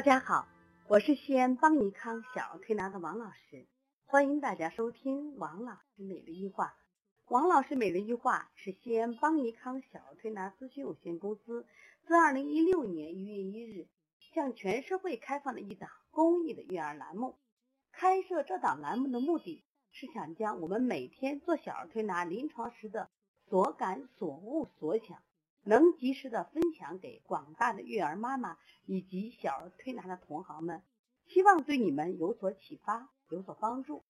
大家好，我是西安邦尼康小儿推拿的王老师，欢迎大家收听王老师每日一话。王老师每日一话是西安邦尼康小儿推拿咨询有限公司自二零一六年一月一日向全社会开放的一档公益的育儿栏目。开设这档栏目的目的是想将我们每天做小儿推拿临床时的所感、所悟、所想。能及时的分享给广大的育儿妈妈以及小儿推拿的同行们，希望对你们有所启发，有所帮助。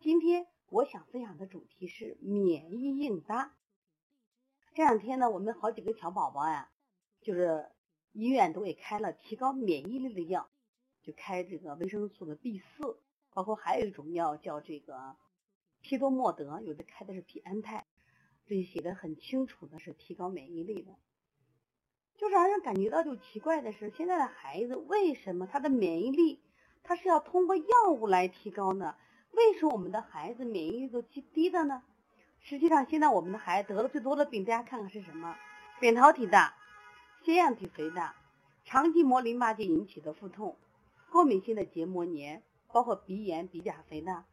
今天我想分享的主题是免疫应答。这两天呢，我们好几个小宝宝呀，就是医院都给开了提高免疫力的药，就开这个维生素的 B 四，包括还有一种药叫这个匹多莫德，有的开的是匹安泰。这里写的很清楚的是提高免疫力的，就让人感觉到就奇怪的是，现在的孩子为什么他的免疫力他是要通过药物来提高呢？为什么我们的孩子免疫力都极低的呢？实际上，现在我们的孩子得了最多的病，大家看看是什么？扁桃体大、腺样体肥大、肠系膜淋巴结引起的腹痛、过敏性的结膜炎，包括鼻炎、鼻甲肥大，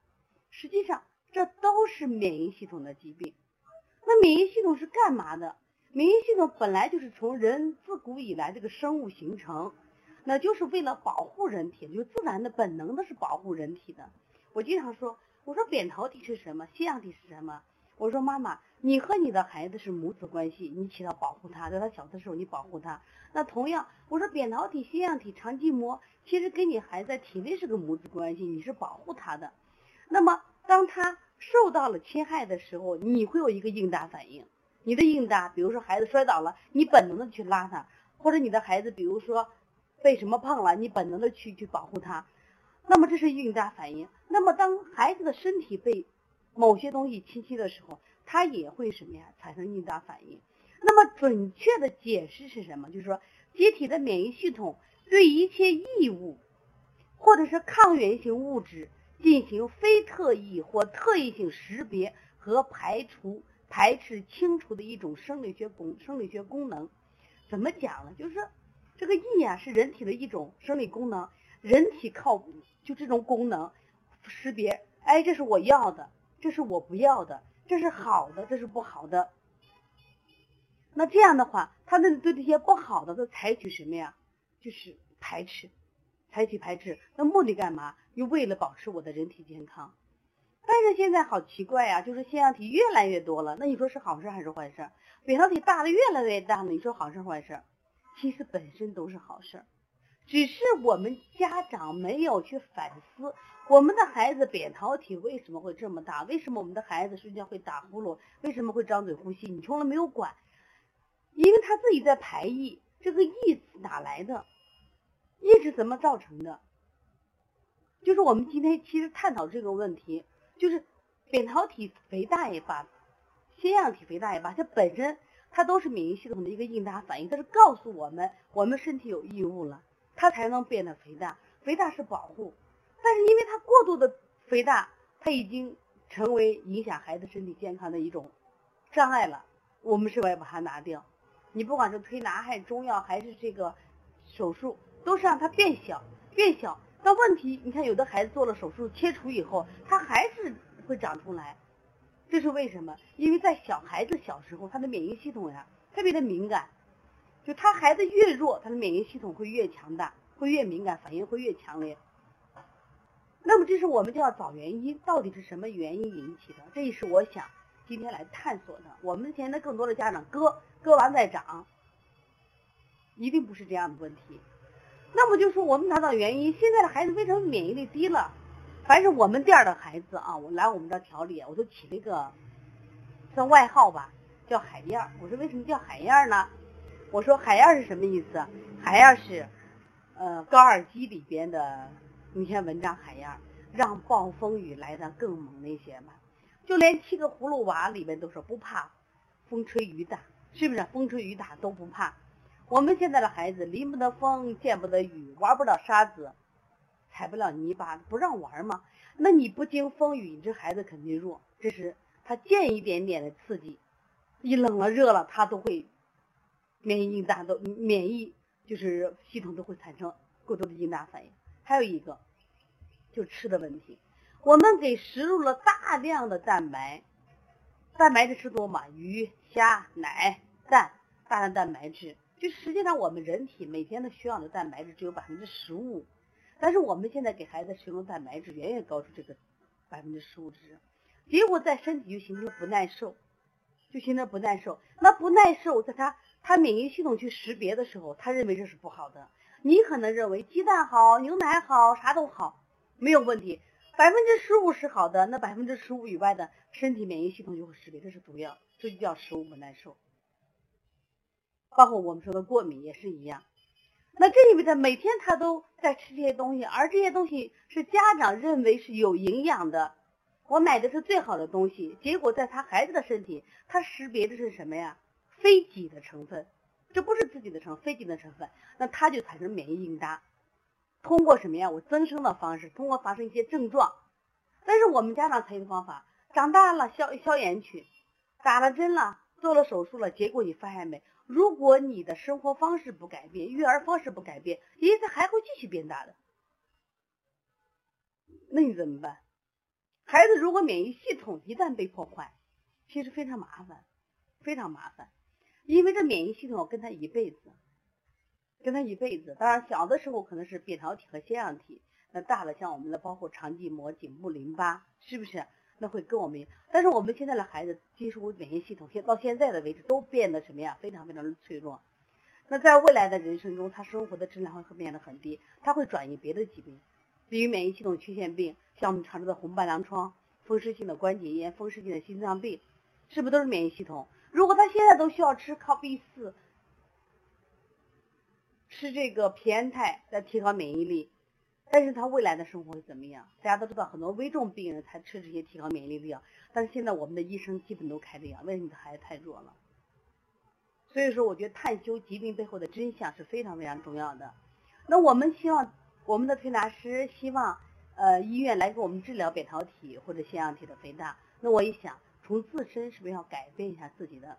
实际上这都是免疫系统的疾病。那免疫系统是干嘛的？免疫系统本来就是从人自古以来这个生物形成，那就是为了保护人体，就自然的本能的是保护人体的。我经常说，我说扁桃体是什么？腺样体是什么？我说妈妈，你和你的孩子是母子关系，你起到保护他，在他小的时候你保护他。那同样，我说扁桃体、腺样体、肠系膜，其实跟你孩子体内是个母子关系，你是保护他的。那么当他。受到了侵害的时候，你会有一个应答反应。你的应答，比如说孩子摔倒了，你本能的去拉他；或者你的孩子，比如说被什么碰了，你本能的去去保护他。那么这是应答反应。那么当孩子的身体被某些东西侵袭的时候，他也会什么呀？产生应答反应。那么准确的解释是什么？就是说，机体的免疫系统对一切异物或者是抗原性物质。进行非特异或特异性识别和排除、排斥、清除的一种生理学功生理学功能。怎么讲呢？就是这个异啊，是人体的一种生理功能。人体靠就这种功能识别，哎，这是我要的，这是我不要的，这是好的，这是不好的。那这样的话，他们对这些不好的都采取什么呀？就是排斥。采取排斥，那目的干嘛？又为了保持我的人体健康。但是现在好奇怪呀，就是腺样体越来越多了，那你说是好事还是坏事？扁桃体大的越来越大了，你说好事坏事？其实本身都是好事，只是我们家长没有去反思，我们的孩子扁桃体为什么会这么大？为什么我们的孩子睡觉会打呼噜？为什么会张嘴呼吸？你从来没有管，因为他自己在排异，这个异哪来的？异是怎么造成的？就是我们今天其实探讨这个问题，就是扁桃体肥大也罢，腺样体肥大也罢，它本身它都是免疫系统的一个应答反应，它是告诉我们我们身体有异物了，它才能变得肥大。肥大是保护，但是因为它过度的肥大，它已经成为影响孩子身体健康的一种障碍了。我们是否要把它拿掉？你不管是推拿还是中药还是这个手术。都是让它变小，变小。但问题，你看有的孩子做了手术切除以后，他还是会长出来，这是为什么？因为在小孩子小时候，他的免疫系统呀特别的敏感，就他孩子越弱，他的免疫系统会越强大，会越敏感，反应会越强烈。那么，这是我们就要找原因，到底是什么原因引起的？这也是我想今天来探索的。我们现在更多的家长割割完再长，一定不是这样的问题。那么就说我们查找原因，现在的孩子为什么免疫力低了？凡是我们店的孩子啊，我来我们这调理，我都起了一个算外号吧，叫海燕。我说为什么叫海燕呢？我说海燕是什么意思？海燕是呃高尔基里边的那篇文章，海燕让暴风雨来的更猛那些嘛。就连七个葫芦娃里边都说不怕风吹雨打，是不是？风吹雨打都不怕。我们现在的孩子淋不得风，见不得雨，玩不了沙子，踩不了泥巴，不让玩吗？那你不经风雨，你这孩子肯定弱。这是他见一点点的刺激，一冷了热了，他都会免疫应答，都免疫就是系统都会产生过多的应答反应。还有一个，就吃的问题，我们给食入了大量的蛋白，蛋白质吃多嘛？鱼、虾、奶、蛋，大量蛋白质。就实际上我们人体每天的需要的蛋白质只有百分之十五，但是我们现在给孩子使用的蛋白质远远高出这个百分之十五值，结果在身体就形成不耐受，就形成不耐受。那不耐受，在他他免疫系统去识别的时候，他认为这是不好的。你可能认为鸡蛋好，牛奶好，啥都好，没有问题。百分之十五是好的，那百分之十五以外的身体免疫系统就会识别这是毒药，这就叫食物不耐受。包括我们说的过敏也是一样，那这意味着每天他都在吃这些东西，而这些东西是家长认为是有营养的，我买的是最好的东西，结果在他孩子的身体，他识别的是什么呀？非己的成分，这不是自己的成，非己的成分，那他就产生免疫应答，通过什么呀？我增生的方式，通过发生一些症状，但是我们家长采用方法，长大了消消炎去，打了针了，做了手术了，结果你发现没？如果你的生活方式不改变，育儿方式不改变，因此还会继续变大的。那你怎么办？孩子如果免疫系统一旦被破坏，其实非常麻烦，非常麻烦，因为这免疫系统跟他一辈子，跟他一辈子。当然，小的时候可能是扁桃体和腺样体，那大了像我们的包括肠系膜、颈部淋巴，是不是？那会跟我们，但是我们现在的孩子接触免疫系统，现到现在的为止都变得什么呀？非常非常的脆弱。那在未来的人生中，他生活的质量会变得很低，他会转移别的疾病，比如免疫系统缺陷病，像我们常说的红斑狼疮、风湿性的关节炎、风湿性的心脏病，是不是都是免疫系统？如果他现在都需要吃靠 B 四，吃这个皮安泰来提高免疫力。但是他未来的生活会怎么样？大家都知道，很多危重病人才吃这些提高免疫力的药。但是现在我们的医生基本都开这药，为什么孩子太弱了？所以说，我觉得探究疾病背后的真相是非常非常重要的。那我们希望我们的推拿师希望呃医院来给我们治疗扁桃体或者腺样体的肥大。那我一想，从自身是不是要改变一下自己的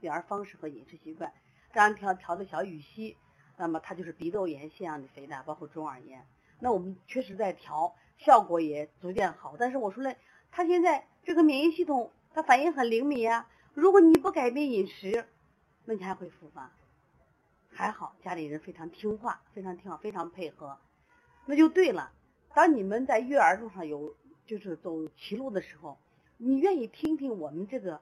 育儿方式和饮食习惯？这样调调的小羽西。那么它就是鼻窦炎、腺样体肥大，包括中耳炎。那我们确实在调，效果也逐渐好。但是我说了，他现在这个免疫系统，它反应很灵敏呀。如果你不改变饮食，那你还会复发。还好家里人非常听话，非常听话，非常配合，那就对了。当你们在育儿路上有就是走歧路的时候，你愿意听听我们这个，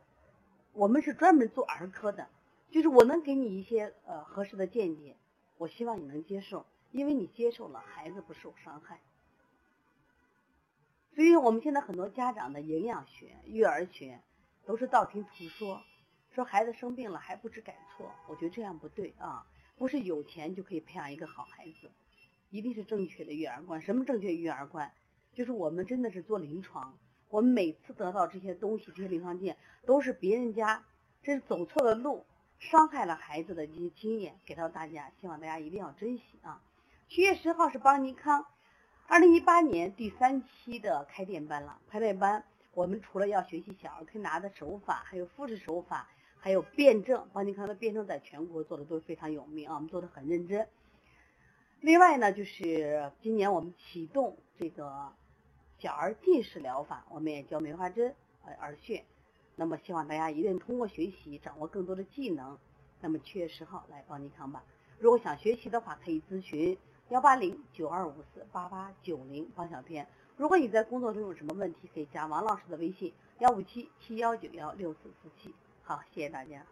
我们是专门做儿科的，就是我能给你一些呃合适的见解。我希望你能接受，因为你接受了，孩子不受伤害。所以我们现在很多家长的营养学、育儿学都是道听途说，说孩子生病了还不知改错，我觉得这样不对啊！不是有钱就可以培养一个好孩子，一定是正确的育儿观。什么正确育儿观？就是我们真的是做临床，我们每次得到这些东西、这些临床经验，都是别人家这是走错了路。伤害了孩子的一些经验给到大家，希望大家一定要珍惜啊！七月十号是邦尼康二零一八年第三期的开店班了。开店班我们除了要学习小儿推拿的手法，还有复式手法，还有辩证。邦尼康的辩证在全国做的都非常有名啊，我们做的很认真。另外呢，就是今年我们启动这个小儿近视疗法，我们也教梅花针、呃耳穴。那么希望大家一定通过学习掌握更多的技能。那么七月十号来帮您看吧。如果想学习的话，可以咨询幺八零九二五四八八九零方小天。如果你在工作中有什么问题，可以加王老师的微信幺五七七幺九幺六四四七。好，谢谢大家。